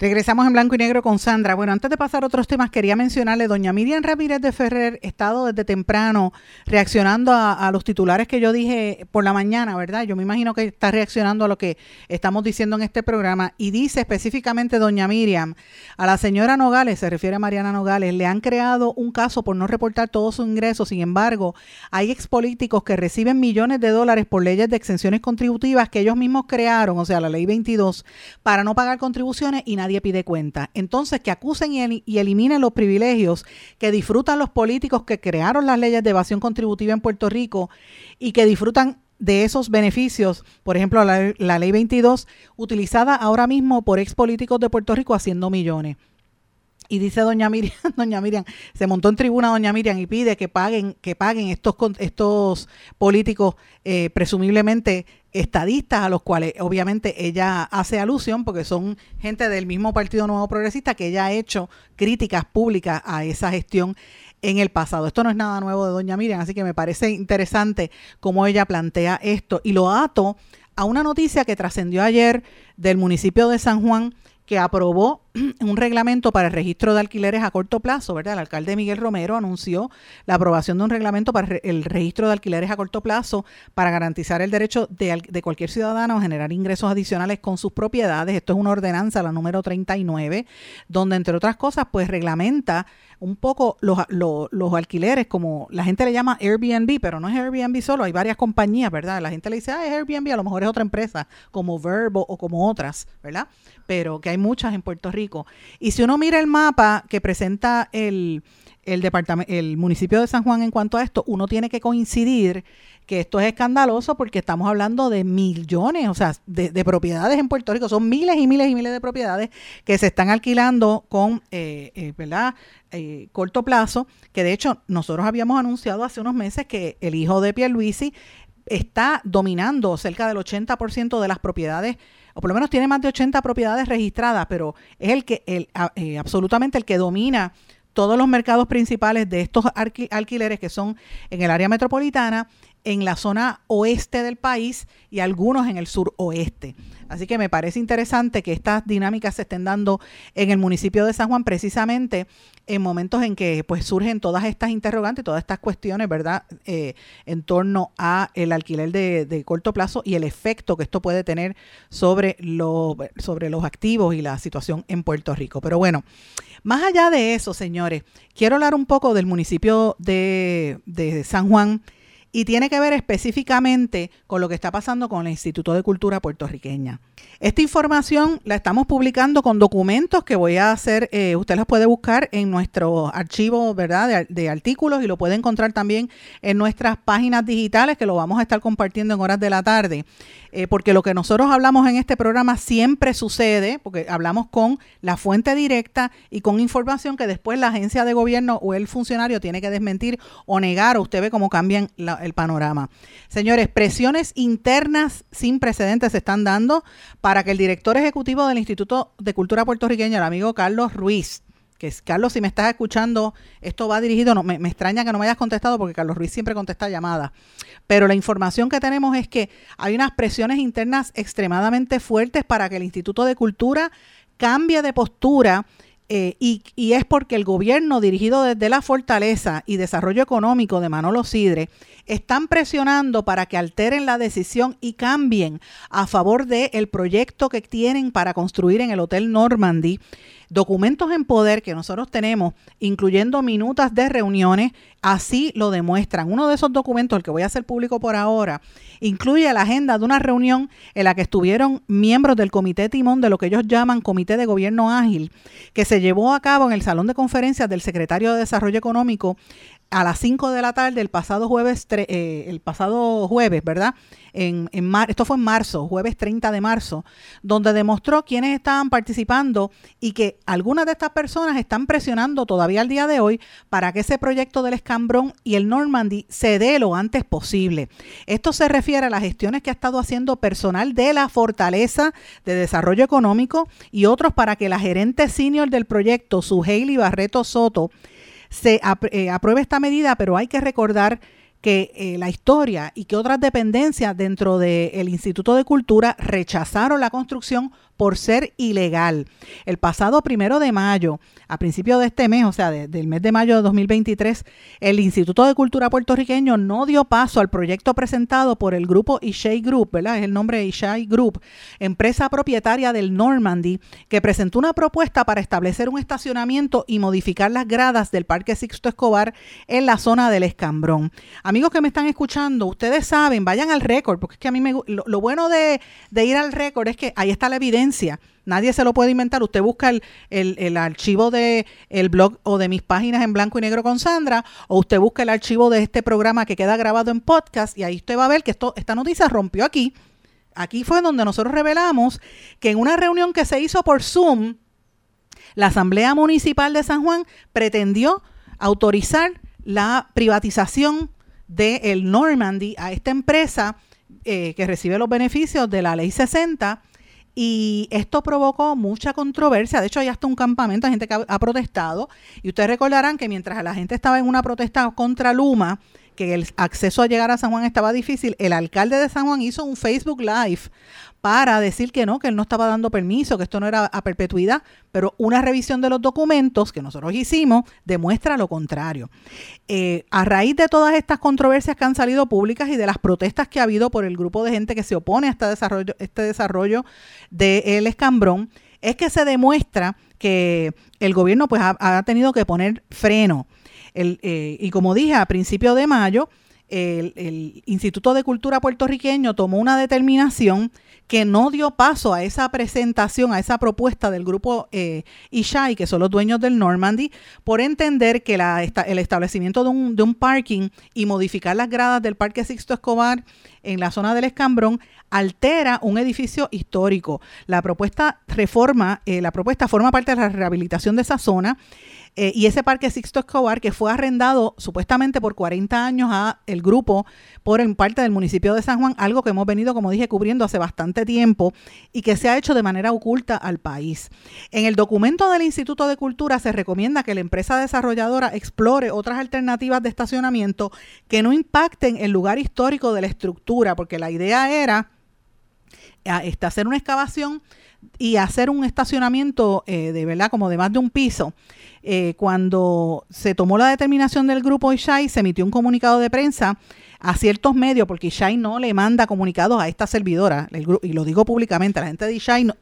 Regresamos en blanco y negro con Sandra. Bueno, antes de pasar a otros temas, quería mencionarle, doña Miriam Ramírez de Ferrer, estado desde temprano reaccionando a, a, los titulares que yo dije por la mañana, ¿verdad? Yo me imagino que está reaccionando a lo que estamos diciendo en este programa y dice específicamente doña Miriam, a la señora Nogales, se refiere a Mariana Nogales, le han creado un caso por no reportar todos sus ingresos, sin embargo, hay expolíticos que reciben millones de dólares por leyes de exenciones contributivas que ellos mismos crearon, o sea, la ley 22, para no pagar contribuciones y nadie nadie pide cuenta. Entonces, que acusen y, el, y, eliminen los privilegios que disfrutan los políticos que crearon las leyes de evasión contributiva en Puerto Rico y que disfrutan de esos beneficios, por ejemplo, la, la ley 22, utilizada ahora mismo por ex políticos de Puerto Rico haciendo millones. Y dice doña Miriam, doña Miriam, se montó en tribuna doña Miriam y pide que paguen, que paguen estos, estos políticos eh, presumiblemente estadistas a los cuales obviamente ella hace alusión porque son gente del mismo Partido Nuevo Progresista que ella ha hecho críticas públicas a esa gestión en el pasado. Esto no es nada nuevo de doña Miriam, así que me parece interesante cómo ella plantea esto y lo ato a una noticia que trascendió ayer del municipio de San Juan que aprobó un reglamento para el registro de alquileres a corto plazo, ¿verdad? El alcalde Miguel Romero anunció la aprobación de un reglamento para el registro de alquileres a corto plazo para garantizar el derecho de, de, cualquier ciudadano a generar ingresos adicionales con sus propiedades. Esto es una ordenanza, la número 39, donde entre otras cosas, pues reglamenta un poco los, los, alquileres, como la gente le llama Airbnb, pero no es Airbnb solo, hay varias compañías, ¿verdad? La gente le dice, ah, es Airbnb, a lo mejor es otra empresa, como Verbo o como otras, ¿verdad? Pero que hay muchas en Puerto Rico. Y si uno mira el mapa que presenta el, el, departamento, el municipio de San Juan en cuanto a esto, uno tiene que coincidir que esto es escandaloso porque estamos hablando de millones, o sea, de, de, propiedades en Puerto Rico. Son miles y miles y miles de propiedades que se están alquilando con, eh, eh, ¿verdad? Eh, corto plazo, que de hecho nosotros habíamos anunciado hace unos meses que el hijo de Pierluisi está dominando cerca del 80% de las propiedades, o por lo menos tiene más de 80 propiedades registradas, pero es el que, el, eh, absolutamente el que domina todos los mercados principales de estos alqui alquileres que son en el área metropolitana en la zona oeste del país y algunos en el sur oeste. Así que me parece interesante que estas dinámicas se estén dando en el municipio de San Juan precisamente en momentos en que pues surgen todas estas interrogantes, todas estas cuestiones, ¿verdad? Eh, en torno a el alquiler de, de, corto plazo y el efecto que esto puede tener sobre, sobre los activos y la situación en Puerto Rico. Pero bueno, más allá de eso, señores, quiero hablar un poco del municipio de, de San Juan y tiene que ver específicamente con lo que está pasando con el Instituto de Cultura puertorriqueña. Esta información la estamos publicando con documentos que voy a hacer, eh, usted los puede buscar en nuestro archivo ¿verdad? De, artículos y lo puede encontrar también en nuestras páginas digitales que lo vamos a estar compartiendo en horas de la tarde. Eh, porque lo que nosotros hablamos en este programa siempre sucede, porque hablamos con la fuente directa y con información que después la agencia de gobierno o el funcionario tiene que desmentir o negar, usted ve cómo cambian la, el panorama. Señores, presiones internas sin precedentes se están dando para que el director ejecutivo del Instituto de Cultura Puertorriqueña, el amigo Carlos Ruiz, que es, Carlos, si me estás escuchando, esto va dirigido, no, me, me, extraña que no me hayas contestado porque Carlos Ruiz siempre contesta llamadas, pero la información que tenemos es que hay unas presiones internas extremadamente fuertes para que el Instituto de Cultura cambie de postura eh, y, y, es porque el gobierno dirigido desde la Fortaleza y Desarrollo Económico de Manolo Sidre están presionando para que alteren la decisión y cambien a favor del el proyecto que tienen para construir en el Hotel Normandy documentos en poder que nosotros tenemos, incluyendo minutas de reuniones, así lo demuestran. Uno de esos documentos, el que voy a hacer público por ahora, incluye la agenda de una reunión en la que estuvieron miembros del Comité Timón de lo que ellos llaman Comité de Gobierno Ágil, que se llevó a cabo en el Salón de Conferencias del Secretario de Desarrollo Económico a las 5 de la tarde el pasado jueves, eh, el pasado jueves, ¿verdad? En, en mar, esto fue en marzo, jueves 30 de marzo, donde demostró quiénes estaban participando y que algunas de estas personas están presionando todavía al día de hoy para que ese proyecto del escambrón y el Normandy se dé lo antes posible. Esto se refiere a las gestiones que ha estado haciendo personal de la Fortaleza de Desarrollo Económico y otros para que la gerente senior del proyecto, Suheili Barreto Soto, se eh, apruebe esta medida, pero hay que recordar que eh, la historia y que otras dependencias dentro del Instituto de Cultura rechazaron la construcción por ser ilegal. El pasado primero de mayo, a principios de este mes, o sea, del mes de mayo de 2023, el Instituto de Cultura puertorriqueño no dio paso al proyecto presentado por el grupo Ishai Group, ¿verdad? Es el nombre de Group, empresa propietaria del Normandy, que presentó una propuesta para establecer un estacionamiento y modificar las gradas del Parque Sixto Escobar en la zona del Escambrón. Amigos que me están escuchando, ustedes saben, vayan al récord, porque es que a mí me, lo, lo bueno de, de ir al récord es que ahí está la evidencia Nadie se lo puede inventar. Usted busca el, el, archivo de el blog o de mis páginas en blanco y negro con Sandra, o usted busca el archivo de este programa que queda grabado en podcast, y ahí usted va a ver que esto, esta noticia rompió aquí. Aquí fue donde nosotros revelamos que en una reunión que se hizo por Zoom, la Asamblea Municipal de San Juan pretendió autorizar la privatización del el Normandy a esta empresa eh, que recibe los beneficios de la ley 60 y esto provocó mucha controversia. De hecho, hay hasta un campamento de gente que ha, protestado. Y ustedes recordarán que mientras la gente estaba en una protesta contra Luma, que el acceso a llegar a San Juan estaba difícil, el alcalde de San Juan hizo un Facebook Live para decir que no, que él no estaba dando permiso, que esto no era a perpetuidad, pero una revisión de los documentos que nosotros hicimos demuestra lo contrario. Eh, a raíz de todas estas controversias que han salido públicas y de las protestas que ha habido por el grupo de gente que se opone a este desarrollo, este desarrollo del escambrón, es que se demuestra que el gobierno pues ha, tenido que poner freno. El, eh, y como dije, a principios de mayo, el, el, Instituto de Cultura puertorriqueño tomó una determinación que no dio paso a esa presentación, a esa propuesta del grupo eh, Ishai, que son los dueños del Normandy, por entender que la, el establecimiento de un, de un parking y modificar las gradas del Parque Sixto Escobar en la zona del Escambrón altera un edificio histórico. La propuesta reforma, eh, la propuesta forma parte de la rehabilitación de esa zona eh, y ese parque Sixto Escobar, que fue arrendado supuestamente por 40 años a el grupo por parte del municipio de San Juan, algo que hemos venido, como dije, cubriendo hace bastante tiempo y que se ha hecho de manera oculta al país. En el documento del Instituto de Cultura se recomienda que la empresa desarrolladora explore otras alternativas de estacionamiento que no impacten el lugar histórico de la estructura, porque la idea era este, hacer una excavación y hacer un estacionamiento eh, de verdad como de más de un piso eh, cuando se tomó la determinación del grupo Ishai, se emitió un comunicado de prensa a ciertos medios, porque Ishai no le manda comunicados a esta servidora, y lo digo públicamente, la gente de Ishai no,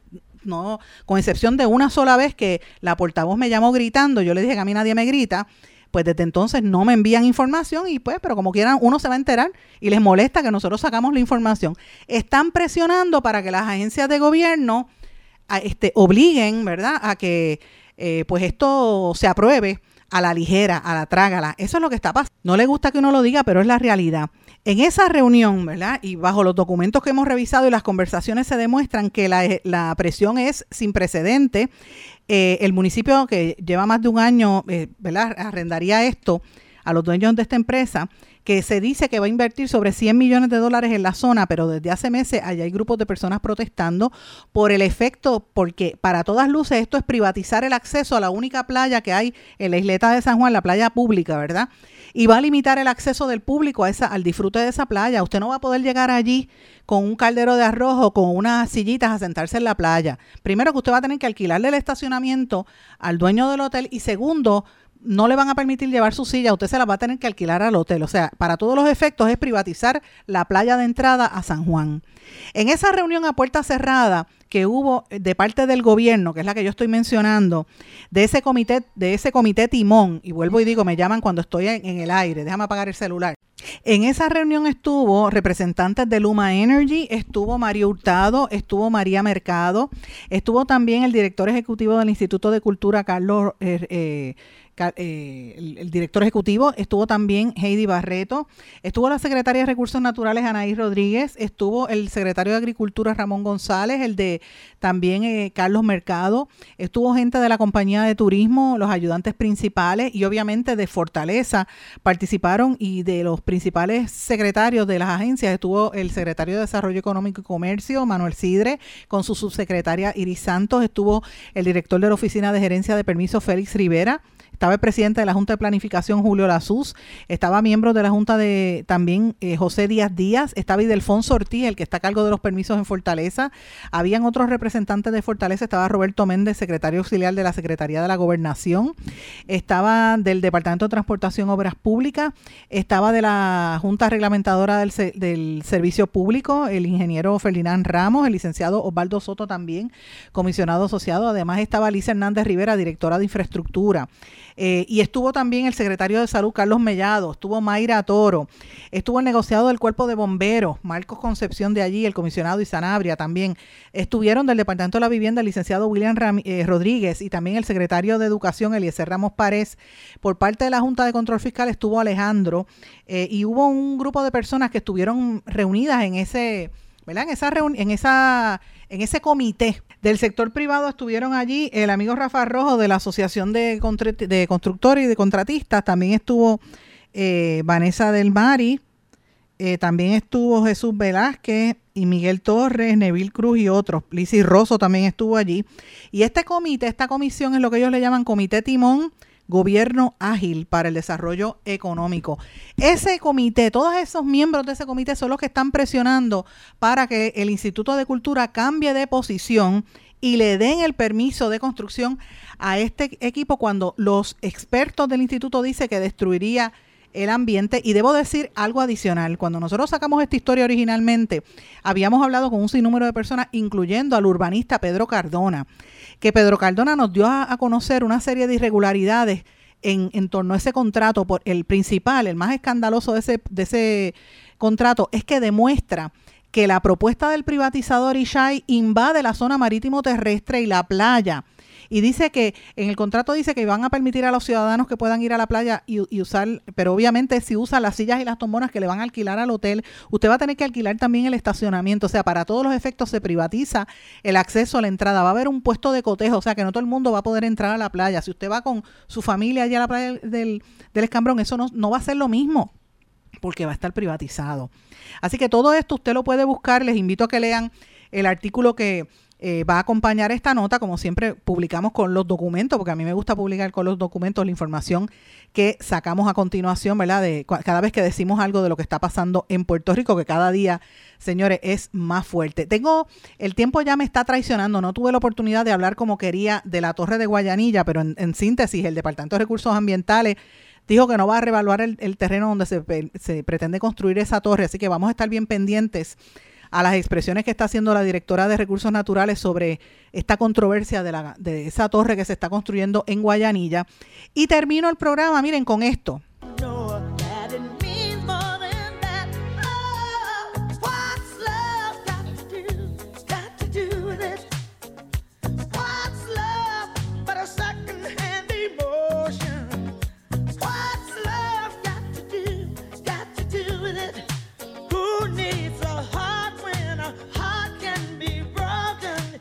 no, con excepción de una sola vez que la portavoz me llamó gritando, yo le dije que a mí nadie me grita, pues desde entonces no me envían información y pues, pero como quieran, uno se va a enterar y les molesta que nosotros sacamos la información. Están presionando para que las agencias de gobierno este, obliguen, ¿verdad?, a que eh, pues esto se apruebe a la ligera, a la trágala. Eso es lo que está pasando. No le gusta que uno lo diga, pero es la realidad. En esa reunión, ¿verdad? Y bajo los documentos que hemos revisado y las conversaciones se demuestran que la, presión es sin precedente. Eh, el municipio que lleva más de un año, eh, ¿verdad? Arrendaría esto a los dueños de esta empresa que se dice que va a invertir sobre 100 millones de dólares en la zona, pero desde hace meses allá hay grupos de personas protestando por el efecto, porque para todas luces esto es privatizar el acceso a la única playa que hay en la isleta de San Juan, la playa pública, ¿verdad? y va a limitar el acceso del público a esa, al disfrute de esa playa. Usted no va a poder llegar allí con un caldero de arroz o con unas sillitas a sentarse en la playa. Primero que usted va a tener que alquilarle el estacionamiento al dueño del hotel y segundo, no le van a permitir llevar su silla, usted se la va a tener que alquilar al hotel. O sea, para todos los efectos es privatizar la playa de entrada a San Juan. En esa reunión a puerta cerrada que hubo de parte del gobierno, que es la que yo estoy mencionando, de ese comité, de ese comité timón, y vuelvo y digo, me llaman cuando estoy en, en el aire, déjame apagar el celular. En esa reunión estuvo representantes de Luma Energy, estuvo Mario Hurtado, estuvo María Mercado, estuvo también el director ejecutivo del Instituto de Cultura, Carlos eh, eh, eh, el, director ejecutivo, estuvo también Heidi Barreto, estuvo la secretaria de Recursos Naturales Anaí Rodríguez, estuvo el secretario de Agricultura Ramón González, el de también eh, Carlos Mercado, estuvo gente de la compañía de turismo, los ayudantes principales y obviamente de Fortaleza participaron y de los principales secretarios de las agencias estuvo el secretario de Desarrollo Económico y Comercio, Manuel Sidre, con su subsecretaria Iris Santos, estuvo el director de la Oficina de Gerencia de Permiso Félix Rivera, estaba el presidente de la Junta de Planificación, Julio Lazuz, estaba miembro de la Junta de también eh, José Díaz Díaz, estaba Idelfonso Ortiz, el que está a cargo de los permisos en Fortaleza, habían otros representantes de Fortaleza, estaba Roberto Méndez, secretario auxiliar de la Secretaría de la Gobernación, estaba del Departamento de Transportación Obras Públicas, estaba de la Junta Reglamentadora del, del Servicio Público, el ingeniero Ferdinand Ramos, el licenciado Osvaldo Soto también, comisionado asociado, además estaba Alicia Hernández Rivera, directora de Infraestructura. Eh, y estuvo también el secretario de Salud, Carlos Mellado, estuvo Mayra Toro, estuvo el negociado del Cuerpo de Bomberos, Marcos Concepción de allí, el comisionado Isanabria también. Estuvieron del Departamento de la Vivienda el licenciado William eh, Rodríguez y también el secretario de Educación, Eliezer Ramos Párez. Por parte de la Junta de Control Fiscal estuvo Alejandro eh, y hubo un grupo de personas que estuvieron reunidas en ese, ¿verdad? En esa, en esa en ese comité del sector privado estuvieron allí el amigo Rafa Rojo de la Asociación de, de Constructores y de Contratistas, también estuvo eh, Vanessa del Mari, eh, también estuvo Jesús Velázquez y Miguel Torres, Neville Cruz y otros. Lizzy Rosso también estuvo allí. Y este comité, esta comisión es lo que ellos le llaman Comité Timón Gobierno Ágil para el Desarrollo Económico. Ese comité, todos esos miembros de ese comité son los que están presionando para que el Instituto de Cultura cambie de posición y le den el permiso de construcción a este equipo cuando los expertos del instituto dicen que destruiría el ambiente. Y debo decir algo adicional. Cuando nosotros sacamos esta historia originalmente, habíamos hablado con un sinnúmero de personas, incluyendo al urbanista Pedro Cardona, que Pedro Cardona nos dio a, conocer una serie de irregularidades en, en, torno a ese contrato. Por el principal, el más escandaloso de ese, de ese contrato, es que demuestra que la propuesta del privatizador Ishai invade la zona marítimo terrestre y la playa y dice que en el contrato dice que van a permitir a los ciudadanos que puedan ir a la playa y, usar, pero obviamente si usa las sillas y las tombonas que le van a alquilar al hotel, usted va a tener que alquilar también el estacionamiento, o sea, para todos los efectos se privatiza el acceso a la entrada, va a haber un puesto de cotejo, o sea, que no todo el mundo va a poder entrar a la playa, si usted va con su familia allá a la playa del, del Escambrón, eso no, no va a ser lo mismo porque va a estar privatizado. Así que todo esto usted lo puede buscar, les invito a que lean el artículo que eh, va a acompañar esta nota, como siempre publicamos con los documentos, porque a mí me gusta publicar con los documentos la información que sacamos a continuación, ¿verdad? De cada vez que decimos algo de lo que está pasando en Puerto Rico, que cada día, señores, es más fuerte. Tengo, el tiempo ya me está traicionando, no tuve la oportunidad de hablar como quería de la Torre de Guayanilla, pero en, síntesis, el Departamento de Recursos Ambientales dijo que no va a revaluar el, terreno donde se pretende construir esa torre, así que vamos a estar bien pendientes a las expresiones que está haciendo la directora de Recursos Naturales sobre esta controversia de, la, de esa torre que se está construyendo en Guayanilla. Y termino el programa, miren, con esto.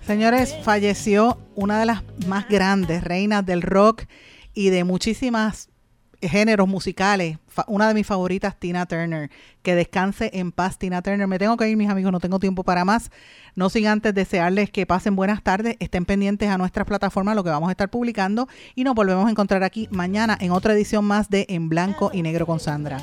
Señores, falleció una de las más grandes reinas del rock y de muchísimas géneros musicales, una de mis favoritas, Tina Turner. Que descanse en paz, Tina Turner. Me tengo que ir, mis amigos, no tengo tiempo para más. No sin antes desearles que pasen buenas tardes, estén pendientes a nuestras plataformas, lo que vamos a estar publicando, y nos volvemos a encontrar aquí mañana en otra edición más de En Blanco y Negro con Sandra.